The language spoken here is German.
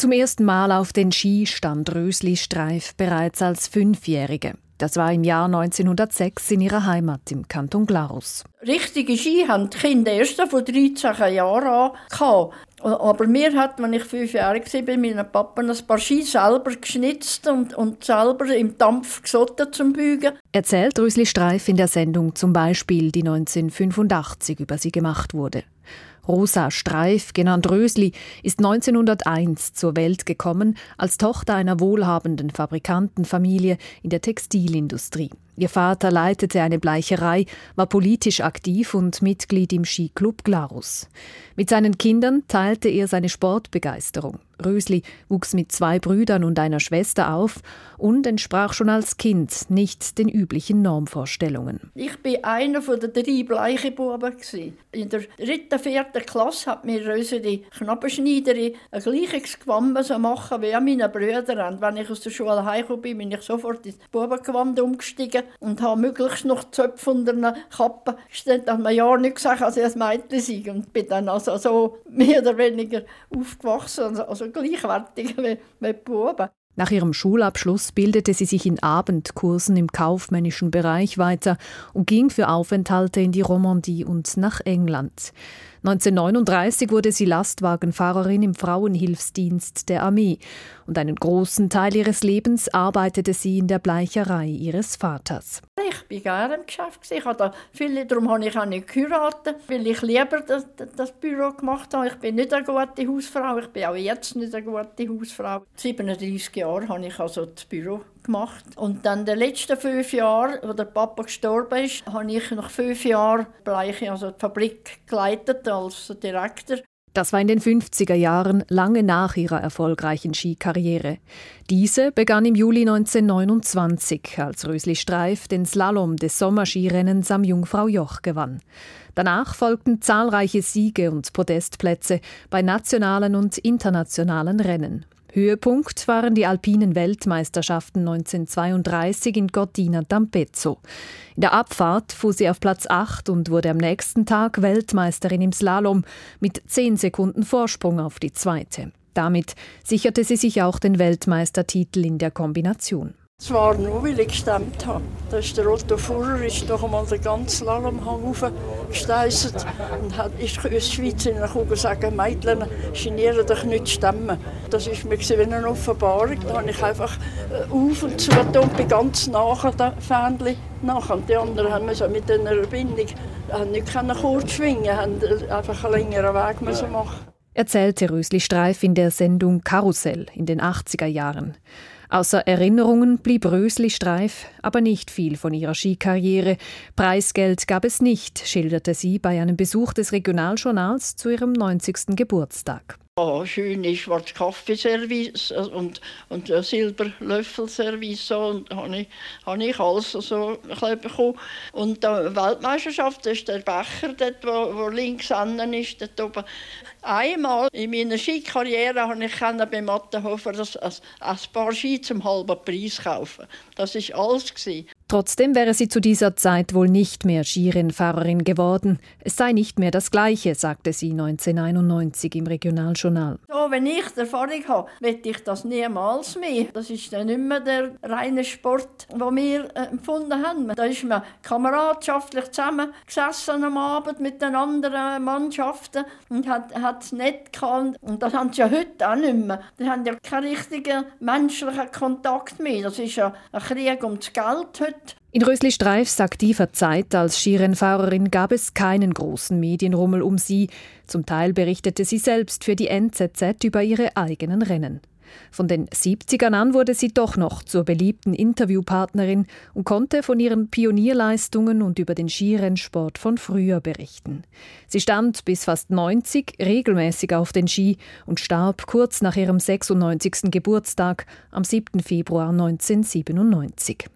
Zum ersten Mal auf den Ski stand Rösli Streif bereits als Fünfjährige. Das war im Jahr 1906 in ihrer Heimat im Kanton Glarus. Richtige Ski haben die Kinder erst von 13 Jahren an. Aber mir hat, wenn ich fünf Jahre war, bei meinem Papa ein paar Ski selber geschnitzt und, und selber im Dampf gesotten zum Bügen. Erzählt Rösli Streif in der Sendung zum Beispiel, die 1985 über sie gemacht wurde. Rosa Streif, genannt Rösli, ist 1901 zur Welt gekommen als Tochter einer wohlhabenden Fabrikantenfamilie in der Textilindustrie. Ihr Vater leitete eine Bleicherei, war politisch aktiv und Mitglied im Skiclub Glarus. Mit seinen Kindern teilte er seine Sportbegeisterung. Rösli wuchs mit zwei Brüdern und einer Schwester auf und entsprach schon als Kind nicht den üblichen Normvorstellungen. Ich bin einer von den drei bleichen Buben. In der dritten, vierten Klasse hat mir Rösli Knabbenschneiderin ein gleiches Gewand machen wie meine Brüder. Und wenn ich aus der Schule heimgekommen bin, bin ich sofort ins Bubengewand umgestiegen und habe möglichst noch Zöpfe unter einer Kappe gestellt, dass man ja nicht gesagt dass ich ein Mädchen sei. Und bin dann also so mehr oder weniger aufgewachsen, also gleichwertig wie, Buben. Nach ihrem Schulabschluss bildete sie sich in Abendkursen im kaufmännischen Bereich weiter und ging für Aufenthalte in die Romandie und nach England. 1939 wurde sie Lastwagenfahrerin im Frauenhilfsdienst der Armee und einen großen Teil ihres Lebens arbeitete sie in der Bleicherei ihres Vaters. Ich bin gerne im Geschäft. Ich habe viele, darum habe ich auch nicht geheiratet, weil ich lieber das, das Büro gemacht habe. Ich bin nicht eine gute Hausfrau, ich bin auch jetzt nicht eine gute Hausfrau. 37 Jahre habe ich also das Büro gemacht. Und dann die letzten fünf Jahre, als der Papa gestorben ist, habe ich nach fünf Jahren Bleiche, also die Fabrik geleitet als Direktor. Das war in den 50er Jahren, lange nach ihrer erfolgreichen Skikarriere. Diese begann im Juli 1929, als Rösli Streif den Slalom des Sommerskirennens am Jungfrau-Joch gewann. Danach folgten zahlreiche Siege und Podestplätze bei nationalen und internationalen Rennen. Höhepunkt waren die alpinen Weltmeisterschaften 1932 in Cortina d'Ampezzo. In der Abfahrt fuhr sie auf Platz 8 und wurde am nächsten Tag Weltmeisterin im Slalom mit 10 Sekunden Vorsprung auf die zweite. Damit sicherte sie sich auch den Weltmeistertitel in der Kombination. Zwar nur, weil ich gestemmt habe. Da ist der Otto Fuhrer ist doch einmal den ganzen Slalomhang hochgesteisert und hat ist in der Schweiz in der gesagt, Mädchen, genieren dich nicht stemmen. Das war mir wie eine Offenbarung. Da habe ich einfach äh, auf und zu und bin ganz nach dem Fähnchen nach. Und die anderen haben so mit einer Bindung haben nicht kurz schwingen, haben einfach einen längeren Weg müssen machen. Erzählte Rösli Streif in der Sendung Karussell in den 80er Jahren. Außer Erinnerungen blieb Rösli Streif aber nicht viel von ihrer Skikarriere. Preisgeld gab es nicht, schilderte sie bei einem Besuch des Regionaljournals zu ihrem 90. Geburtstag. Oh, schöne schwarze Kaffeeservice und, und Silberlöffelservice so, und habe ich, habe ich alles so bekommen. Und die Weltmeisterschaft ist der Becher, dort, wo, wo links hinten ist, dort oben. Einmal in meiner Skikarriere konnte ich bei Mattenhofer ein, ein, ein paar Ski zum halben Preis kaufen. Das war alles. Trotzdem wäre sie zu dieser Zeit wohl nicht mehr Skirennfahrerin geworden. Es sei nicht mehr das Gleiche, sagte sie 1991 im Regionaljournal. So, wenn ich Erfahrung habe, wette ich das niemals mehr. Das ist dann nicht mehr der reine Sport, den wir äh, empfunden haben. Da ist man kameradschaftlich zusammengesessen am Abend mit den anderen Mannschaften und hat, es nett gehabt. Und das haben sie ja heute auch nicht mehr. Die haben ja keinen richtigen menschlichen Kontakt mehr. Das ist ja ein Krieg ums Geld heute. In Rösli Streifs aktiver Zeit als Skirennfahrerin gab es keinen großen Medienrummel um sie. Zum Teil berichtete sie selbst für die NZZ über ihre eigenen Rennen. Von den 70ern an wurde sie doch noch zur beliebten Interviewpartnerin und konnte von ihren Pionierleistungen und über den Skirennsport von früher berichten. Sie stand bis fast 90 regelmäßig auf den Ski und starb kurz nach ihrem 96. Geburtstag am 7. Februar 1997.